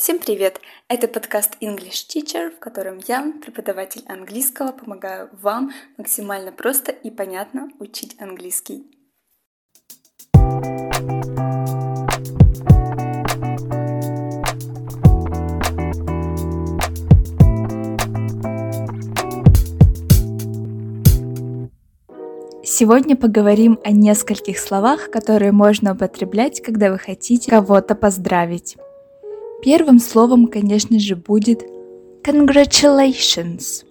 Всем привет! Это подкаст English Teacher, в котором я, преподаватель английского, помогаю вам максимально просто и понятно учить английский. Сегодня поговорим о нескольких словах, которые можно употреблять, когда вы хотите кого-то поздравить. Первым словом, конечно же, будет congratulations,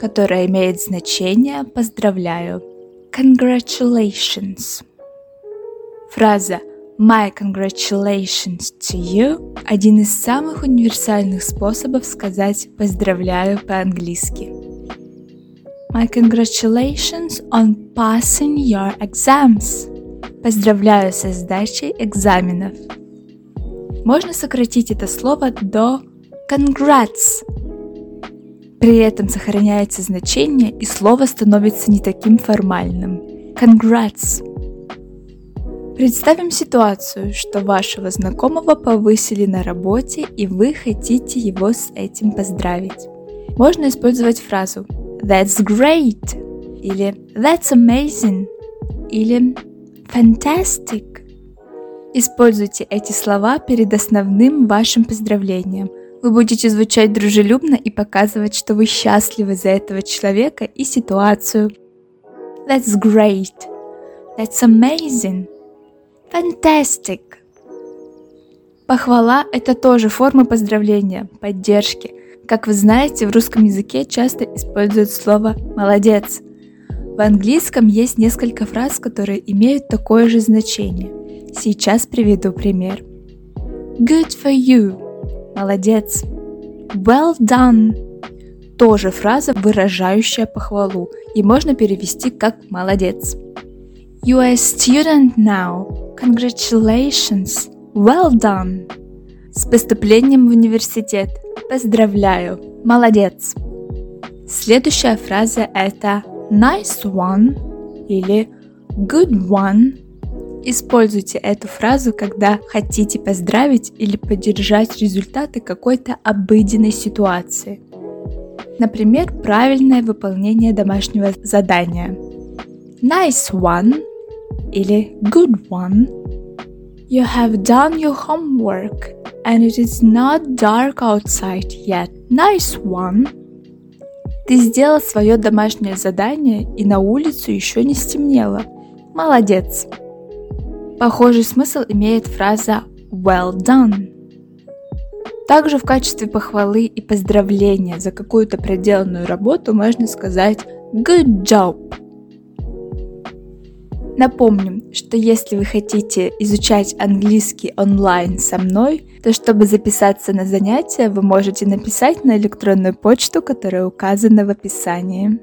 которое имеет значение «поздравляю». Congratulations. Фраза My congratulations to you – один из самых универсальных способов сказать «поздравляю» по-английски. My congratulations on passing your exams. Поздравляю со сдачей экзаменов. Можно сократить это слово до congrats. При этом сохраняется значение и слово становится не таким формальным. Congrats. Представим ситуацию, что вашего знакомого повысили на работе и вы хотите его с этим поздравить. Можно использовать фразу That's great или That's amazing или Fantastic. Используйте эти слова перед основным вашим поздравлением. Вы будете звучать дружелюбно и показывать, что вы счастливы за этого человека и ситуацию. That's great. That's amazing. Fantastic. Похвала – это тоже форма поздравления, поддержки. Как вы знаете, в русском языке часто используют слово «молодец». В английском есть несколько фраз, которые имеют такое же значение – Сейчас приведу пример. Good for you. Молодец. Well done. Тоже фраза, выражающая похвалу, и можно перевести как молодец. You are a student now. Congratulations. Well done. С поступлением в университет. Поздравляю. Молодец. Следующая фраза это nice one или good one Используйте эту фразу, когда хотите поздравить или поддержать результаты какой-то обыденной ситуации. Например, правильное выполнение домашнего задания. Nice one или good one. You have done your homework and it is not dark outside yet. Nice one. Ты сделал свое домашнее задание и на улицу еще не стемнело. Молодец. Похожий смысл имеет фраза well done. Также в качестве похвалы и поздравления за какую-то проделанную работу можно сказать good job. Напомним, что если вы хотите изучать английский онлайн со мной, то чтобы записаться на занятия, вы можете написать на электронную почту, которая указана в описании.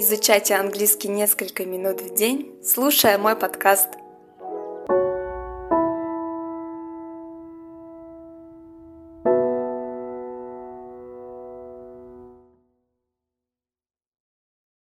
Изучайте английский несколько минут в день, слушая мой подкаст –